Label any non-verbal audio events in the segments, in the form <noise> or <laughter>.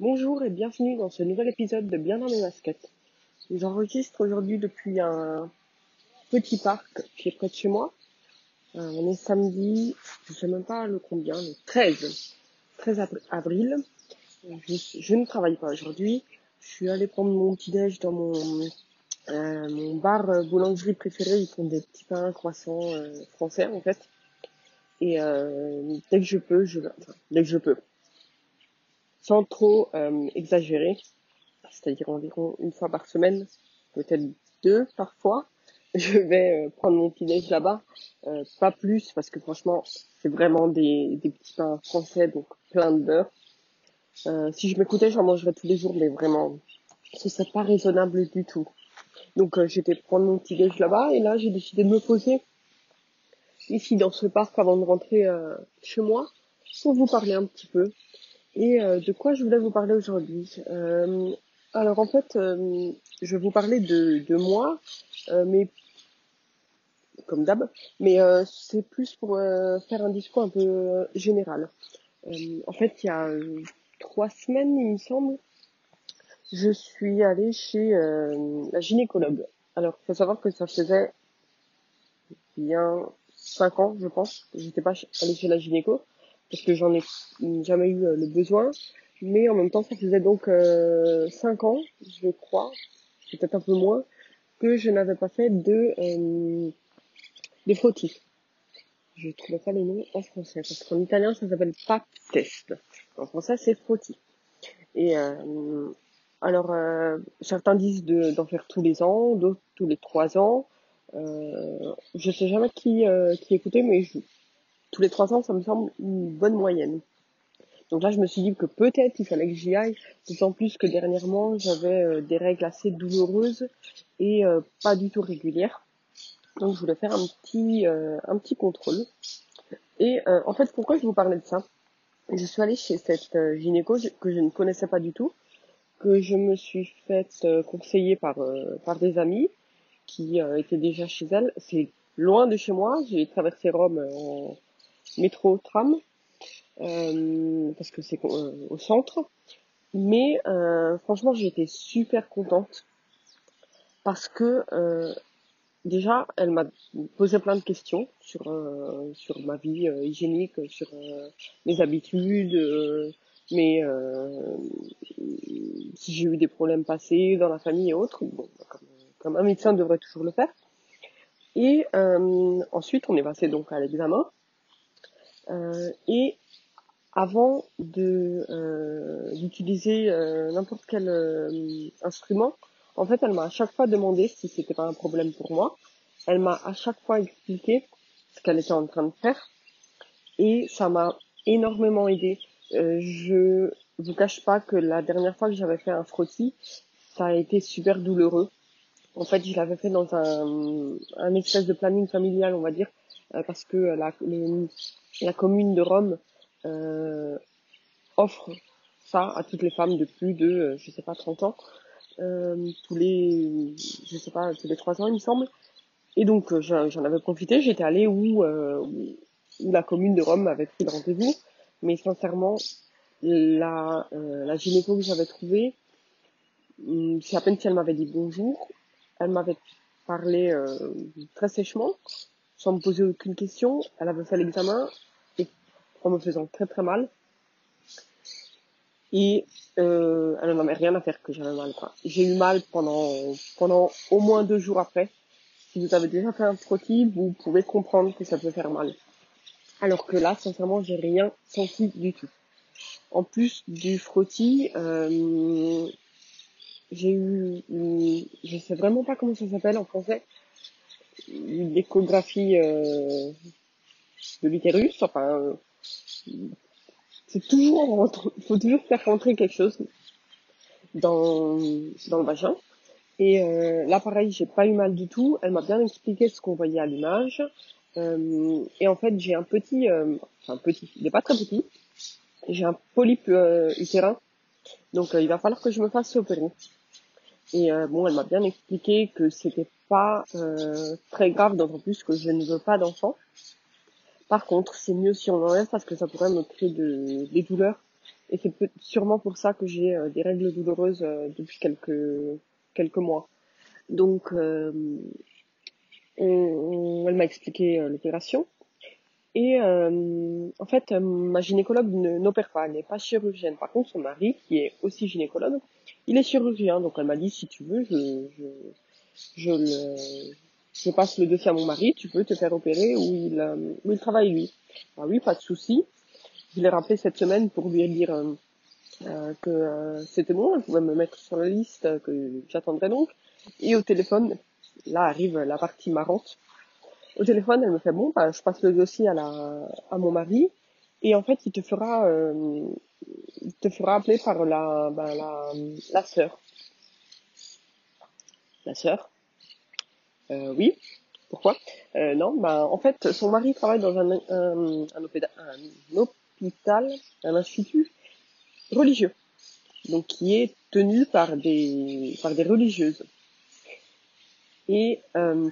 Bonjour et bienvenue dans ce nouvel épisode de Bien dans mes baskets. J'enregistre aujourd'hui depuis un petit parc qui est près de chez moi. Euh, on est samedi, je sais même pas le combien, le 13, 13 avril. Je, je ne travaille pas aujourd'hui. Je suis allée prendre mon petit déj dans mon, euh, bar euh, boulangerie préféré. Ils font des petits pains croissants euh, français en fait. Et euh, dès que je peux, je enfin, dès que je peux, sans trop euh, exagérer, c'est-à-dire environ une fois par semaine, peut-être deux parfois, <laughs> je vais euh, prendre mon petit déj là-bas, euh, pas plus parce que franchement c'est vraiment des, petits pains français donc plein de beurre. Euh, si je m'écoutais j'en mangerais tous les jours mais vraiment ce serait pas raisonnable du tout. Donc j'étais prendre mon petit déj là-bas et là j'ai décidé de me poser ici dans ce parc avant de rentrer chez moi pour vous parler un petit peu. Et euh, de quoi je voulais vous parler aujourd'hui? Euh, Alors en fait, euh, je vais vous parler de, de moi, mais comme d'hab, mais c'est plus pour faire un discours un peu général. En fait, il y a trois semaines, il me semble, je suis allée chez la gynécologue. Alors, faut savoir que ça faisait bien cinq ans, je pense, que j'étais pas allée chez la gynéco, parce que j'en ai jamais eu euh, le besoin. Mais en même temps, ça faisait donc euh, cinq ans, je crois, peut-être un peu moins, que je n'avais pas fait de euh, de frottis. Je trouvais pas le nom en français, parce qu'en italien, ça s'appelle test. En français, c'est frottis. Et euh, alors, euh, certains disent de- d'en faire tous les ans, d'autres tous les trois ans. Euh, je sais jamais qui, euh, qui écouter, mais je- tous les trois ans, ça me semble une bonne moyenne. Donc là, je me suis dit que peut-être il fallait que j'y aille, d'autant plus que dernièrement, j'avais euh, des règles assez douloureuses et euh, pas du tout régulières. Donc je voulais faire un petit, euh, un petit contrôle. Et en fait, pourquoi je vous parlais de ça? Je suis allée chez cette gynéco que je ne connaissais pas du tout, que je me suis faite conseiller par, par des amis qui étaient déjà chez elle. C'est loin de chez moi, j'ai traversé Rome en métro, tram, euh, parce que c'est euh, au centre. Mais euh, franchement, été super contente parce que déjà, elle m'a posé plein de questions sur euh, sur ma vie hygiénique, sur euh, mes habitudes, euh, si j'ai eu des problèmes passés dans la famille et autres. Bon, comme, comme un médecin devrait toujours le faire. Et ensuite, on est passé donc à l'examen. Euh, et avant de euh, d'utiliser euh, n'importe quel instrument, en fait, elle m'a à chaque fois demandé si c'était pas un problème pour moi. Elle m'a à chaque fois expliqué ce qu'elle était en train de faire et ça m'a énormément aidé. Euh, je vous cache pas que la dernière fois que j'avais fait un frottis, ça a été super douloureux. En fait, je l'avais fait dans un, un espèce de planning familial, on va dire, parce que la, la commune de Rome euh, offre ça à toutes les femmes de plus de, euh, je sais pas, 30 ans, euh, tous les, je sais pas, tous les 3 ans, il me semble. Et donc, euh, j'en avais profité, j'étais allée où, euh, où la commune de Rome avait pris le rendez-vous. Mais sincèrement, la, euh, la gynéco que j'avais trouvée, hum, c'est à peine si elle m'avait dit bonjour. Elle m'avait parlé euh, très sèchement, sans me poser aucune question. Elle avait fait l'examen et en me faisant très très mal. Et elle n'en avait rien à faire que j'avais mal. J'ai eu mal pendant pendant au moins deux jours après. Si vous avez déjà fait un frottis, vous pouvez comprendre que ça peut faire mal. Alors que là, sincèrement, j'ai rien senti du tout. En plus du frottis, euh, j'ai eu, je sais vraiment pas comment ça s'appelle en français, une échographie euh, de l'utérus. Enfin, c'est toujours, il faut toujours faire rentrer quelque chose dans le vagin. Et euh, là, pareil, j'ai pas eu mal du tout. Elle m'a bien expliqué ce qu'on voyait à l'image. Euh, et en fait, j'ai un petit, euh, enfin petit, il est pas très petit. J'ai un polype euh, utérin, donc il va falloir que je me fasse opérer. Et euh, bon, elle m'a bien expliqué que c'était pas euh, très grave, d'autant plus que je ne veux pas d'enfant. Par contre, c'est mieux si on enlève parce que ça pourrait me créer de, des douleurs Et c'est sûrement pour ça que j'ai des règles douloureuses depuis quelques quelques mois. Donc, elle m'a expliqué l'opération. Et en fait, ma gynécologue n'opère pas, elle n'est pas chirurgienne. Par contre, son mari, qui est aussi gynécologue, il est chirurgien. Donc elle m'a dit, si tu veux, je, je, je, le, je passe le dossier à mon mari, tu peux te faire opérer où il, où il travaille lui. Ah oui, pas de souci. Je l'ai rappelé cette semaine pour lui dire euh, euh que euh, c'était bon, elle pouvait me mettre sur la liste, que j'attendrais donc. Et au téléphone, là arrive la partie marrante. Au téléphone, elle me fait bon, bah, je passe le dossier à la, à mon mari, et en fait, il te fera, euh, te fera appeler par la, bah, la, la sœur. La sœur. Euh, oui. Pourquoi? Euh, Non, bah en fait, son mari travaille dans un, un, un, hôpital, un hôpital, un institut religieux, donc qui est tenu par des par des religieuses. Et euh,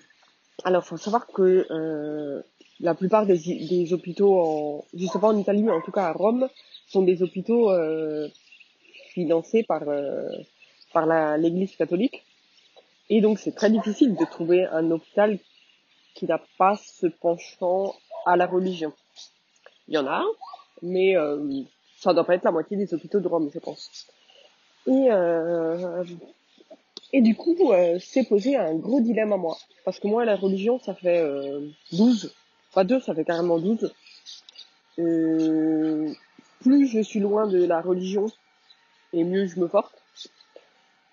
alors, faut savoir que euh, la plupart des, hôpitaux, en, pas en Italie, en tout cas à Rome, sont des hôpitaux euh, financés par euh, par l'Église catholique. Et donc, c'est très difficile de trouver un hôpital qui n'a pas ce penchant à la religion. Il y en a, mais euh, ça doit pas être la moitié des hôpitaux de Rome, je pense. Et, euh, et du coup, euh, c'est posé un gros dilemme à moi. Parce que moi, la religion, ça fait euh, 12. Pas deux, ça fait carrément 12. Euh, plus je suis loin de la religion, et mieux je me porte.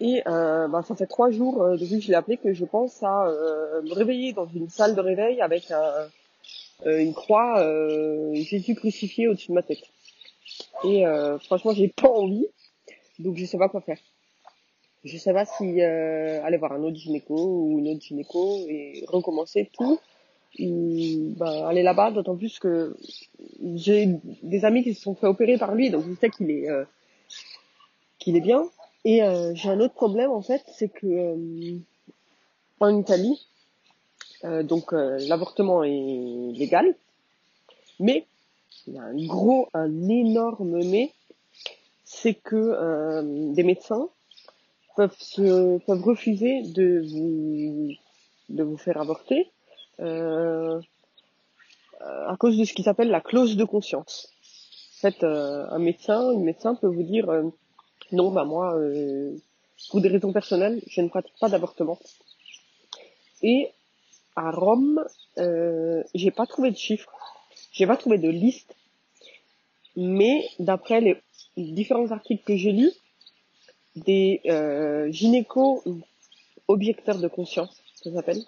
Et euh, bah, ça fait trois jours euh, depuis que je l'ai appelé que je pense à euh, me réveiller dans une salle de réveil avec un, une croix Jésus crucifié au-dessus de ma tête. Et franchement, j'ai pas envie, donc je sais pas quoi faire. Je sais pas si aller voir un autre gynéco ou une autre gynéco et recommencer tout ou ben, aller là-bas, d'autant plus que j'ai des amis qui se sont fait opérer par lui, donc je sais qu'il est qu'il est bien. Et euh, j'ai un autre problème en fait, c'est que euh, en Italie, euh, donc l'avortement est légal, mais il y a un gros, un énorme mais, c'est que des médecins peuvent se peuvent refuser de vous de vous faire avorter à cause de ce qui s'appelle la clause de conscience. En fait, un médecin, une médecin peut vous dire non, bah moi, euh, pour des raisons personnelles, je ne pratique pas d'avortement. Et à Rome, euh, j'ai pas trouvé de chiffres, j'ai pas trouvé de liste, mais d'après les différents articles que j'ai lus, des euh, gynéco objecteurs de conscience, ça s'appelle,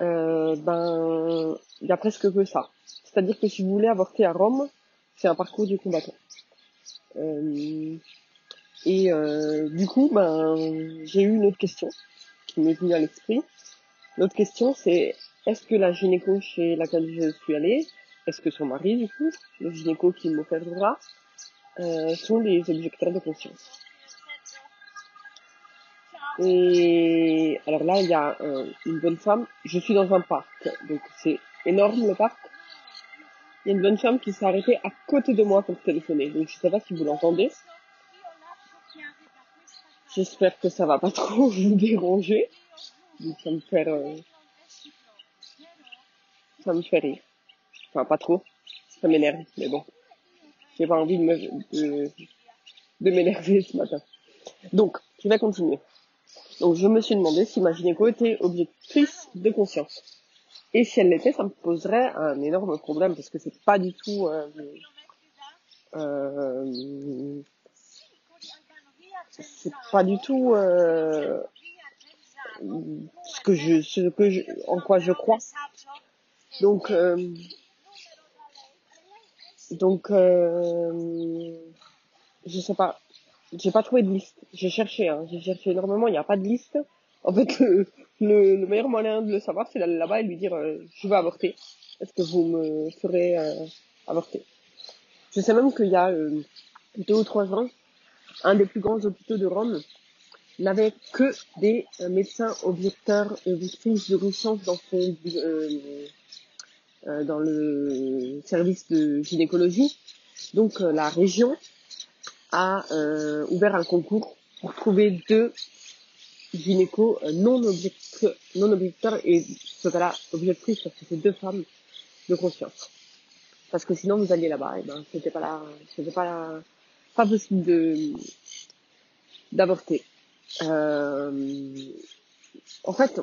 euh, ben il y a presque que ça. C'est-à-dire que si vous voulez avorter à Rome, c'est un parcours du combattant. Euh, et euh, du coup, ben, j'ai eu une autre question qui m'est venue à l'esprit. L'autre question, c'est est-ce que la gynéco chez laquelle je suis allée, est-ce que son mari, du coup, le gynéco qui m'opérera, euh, sont des objecteurs de conscience? Et alors là, il y a une bonne femme. Je suis dans un parc, donc c'est énorme le parc. Il y a une bonne femme qui s'est arrêtée à côté de moi pour téléphoner. Donc je sais pas si vous l'entendez. J'espère que ça va pas <laughs> trop vous déranger. Ça me fait, euh, ça me fait rire. Enfin, pas trop. Ça m'énerve, mais bon. J'ai pas envie de m'énerver ce matin. Donc, je vais continuer. Donc, je me suis demandé si ma gynéco était objectrice de conscience. Et si elle l'était, ça me poserait un énorme problème parce que c'est pas du tout euh, euh, c'est pas du tout euh, ce que je, ce que je, en quoi je crois. Donc, euh, donc, euh, je sais pas. J'ai pas trouvé de liste. J'ai cherché, hein. J'ai cherché énormément. Il n'y a pas de liste. En fait, le, le, meilleur moyen de le savoir, c'est d'aller là-bas et lui dire, euh, je veux avorter. Est-ce que vous me ferez euh, avorter? Je sais même qu'il y a deux ou trois ans, un des plus grands hôpitaux de Rome, n'avait que des euh, médecins objecteurs et victimes de conscience dans son euh, euh, dans le service de gynécologie. Donc la région a euh, ouvert un concours pour trouver deux gynécos euh, non, objecteurs, et ce cas-là objectrices parce que c'est deux femmes de conscience. Parce que sinon vous alliez là-bas, et ben c'était pas là, c'était pas pas possible de d'avorter. Euh, en fait,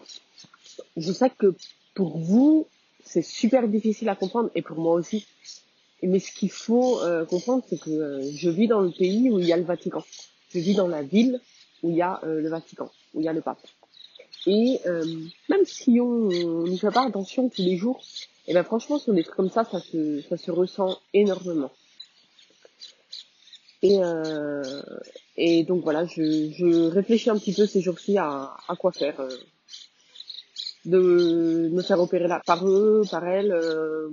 je sais que pour vous c'est super difficile à comprendre et pour moi aussi. Mais ce qu'il faut euh, comprendre, c'est que euh, je vis dans le pays où il y a le Vatican. Je vis dans la ville où il y a euh, le Vatican, où il y a le pape. Et même si on n'y fait pas attention tous les jours, et eh ben franchement sur des trucs comme ça, ça se, ça se ressent énormément. Et, et donc voilà, je, je réfléchis un petit peu ces jours-ci à, à quoi faire de me faire opérer là par eux, par elles, euh,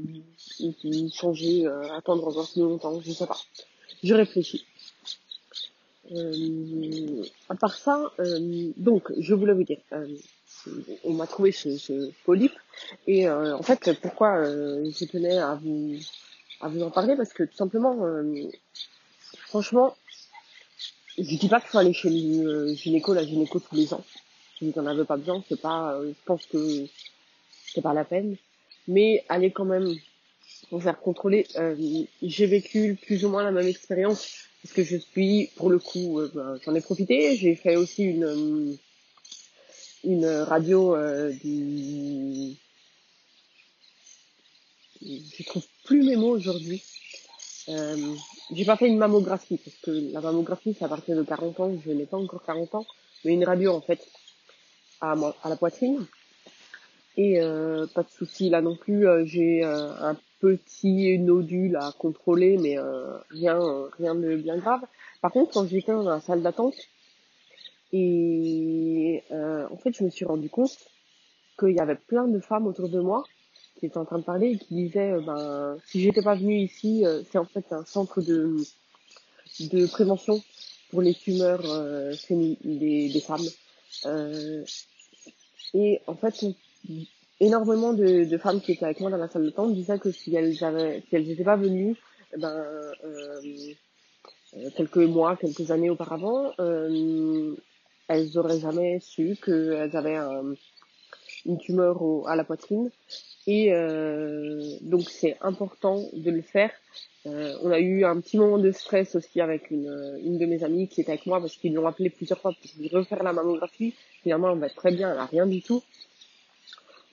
ou, changer, euh, attendre encore plus longtemps, je sais pas. Je réfléchis. Euh, à part ça, euh, donc je voulais vous dire, euh, on m'a trouvé ce, ce, polype et en fait pourquoi je tenais à vous à vous en parler parce que tout simplement, franchement, je dis pas qu'il faut aller chez le gynéco, la gynéco tous les ans si vous n'en avez pas besoin, c'est pas, euh, je pense que c'est pas la peine. Mais allez quand même vous faire contrôler. Euh, j'ai vécu plus ou moins la même expérience parce que je suis, pour le coup, euh, ben, j'en ai profité. J'ai fait aussi une une radio du je trouve plus mes mots aujourd'hui. Euh, j'ai pas fait une mammographie parce que la mammographie c'est à partir de 40 ans, je n'ai pas encore 40 ans, mais une radio en fait à, à la poitrine. Et euh, pas de souci là non plus, euh, j'ai euh, un petit nodule à contrôler, mais rien, rien de bien grave. Par contre, quand j'étais dans la salle d'attente, et en fait, je me suis rendu compte qu'il y avait plein de femmes autour de moi qui étaient en train de parler et qui disaient, ben, si j'étais pas venue ici, c'est en fait un centre de de prévention pour les tumeurs euh, des, des femmes. Euh, et en fait, énormément de, femmes qui étaient avec moi dans la salle de temps disaient que si elles n'étaient pas venues, eh ben, euh, euh, quelques mois, quelques années auparavant, elles auraient jamais su qu'elles avaient un, une tumeur au, à la poitrine. Et euh, donc c'est important de le faire. Euh, on a eu un petit moment de stress aussi avec une, une de mes amies qui était avec moi parce qu'ils l'ont appelé plusieurs fois pour refaire la mammographie. Finalement, on va très bien, elle a rien du tout.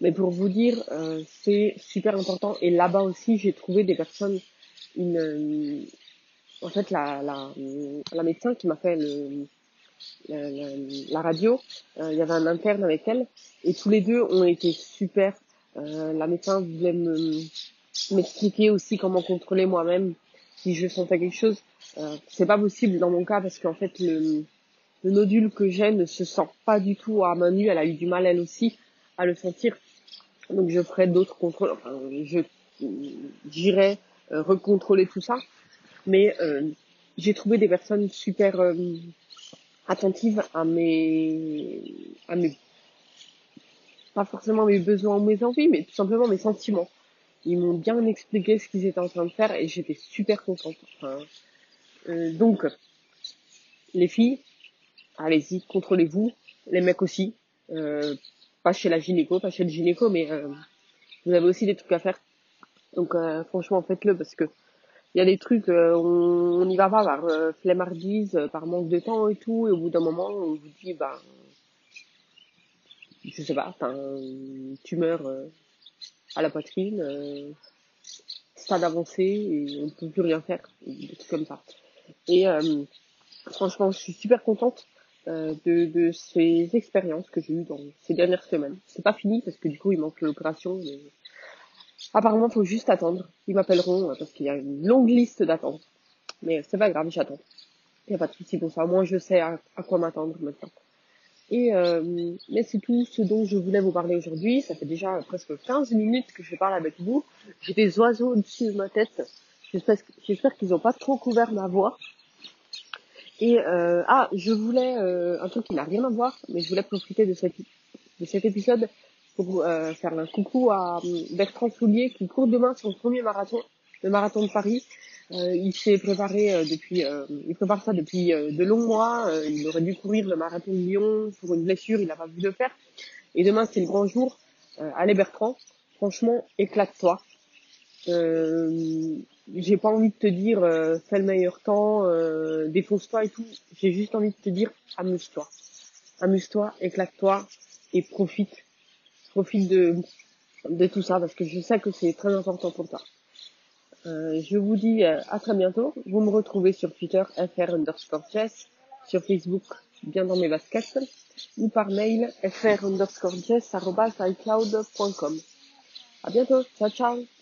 Mais pour vous dire, euh, c'est super important. Et là-bas aussi, j'ai trouvé des personnes, une, en fait, la, la, la médecin qui m'a fait le, la, radio, euh, il y avait un interne avec elle, et tous les deux ont été super. Euh, la médecin voulait me m'expliquer aussi comment contrôler moi-même si je sentais quelque chose. Euh, c'est pas possible dans mon cas parce qu'en fait le, le nodule que j'ai ne se sent pas du tout à main nue. Elle a eu du mal elle aussi à le sentir. Donc je ferai d'autres contrôles. Enfin, je j'irai euh, recontrôler tout ça. Mais j'ai trouvé des personnes super attentives à mes à mes pas forcément mes besoins ou mes envies, mais tout simplement mes sentiments. Ils m'ont bien expliqué ce qu'ils étaient en train de faire et j'étais super contente. Enfin, euh, donc, les filles, allez-y, contrôlez-vous. Les mecs aussi. Euh, pas chez la gynéco, pas chez le gynéco, mais euh, vous avez aussi des trucs à faire. Donc euh, franchement, faites-le parce que il y a des trucs, euh, on n'y va pas par euh, flemmardise, par manque de temps et tout, et au bout d'un moment, on vous dit, bah, je sais pas, t'as une tumeur à la poitrine, euh, stade avancé, et on peut plus rien faire, des trucs comme ça. Et franchement, je suis super contente euh, de, de ces expériences que j'ai eues dans ces dernières semaines. C'est pas fini parce que du coup il manque l'opération, mais apparemment faut juste attendre. Ils m'appelleront euh, parce qu'il y a une longue liste d'attente. Mais c'est pas grave, j'attends. Il n'y a pas de souci pour ça. Moi je sais à, quoi m'attendre maintenant. Et euh, mais c'est tout ce dont je voulais vous parler aujourd'hui. Ça fait déjà presque 15 minutes que je parle avec vous. J'ai des oiseaux au-dessus de ma tête. J'espère qu'ils n'ont pas trop couvert ma voix. Et euh, ah, je voulais euh, un truc qui n'a rien à voir, mais je voulais profiter de cet épisode pour euh, faire un coucou à Bertrand Soulier qui court demain son premier marathon, le marathon de Paris. Euh, il s'est préparé euh, depuis, euh, il prépare ça depuis de longs mois. il aurait dû courir le marathon de Lyon pour une blessure, il n'a pas pu le faire. Et demain c'est le grand jour. allez Bertrand, franchement éclate-toi. j'ai pas envie de te dire fais le meilleur temps, défonce-toi et tout. J'ai juste envie de te dire amuse-toi, amuse-toi, éclate-toi et profite, profite de tout ça parce que je sais que c'est très important pour toi. Euh, je vous dis euh, à très bientôt. Vous me retrouvez sur Twitter fr underscore chess, sur Facebook bien dans mes baskets ou par mail fr underscore chess À bientôt. Ciao ciao.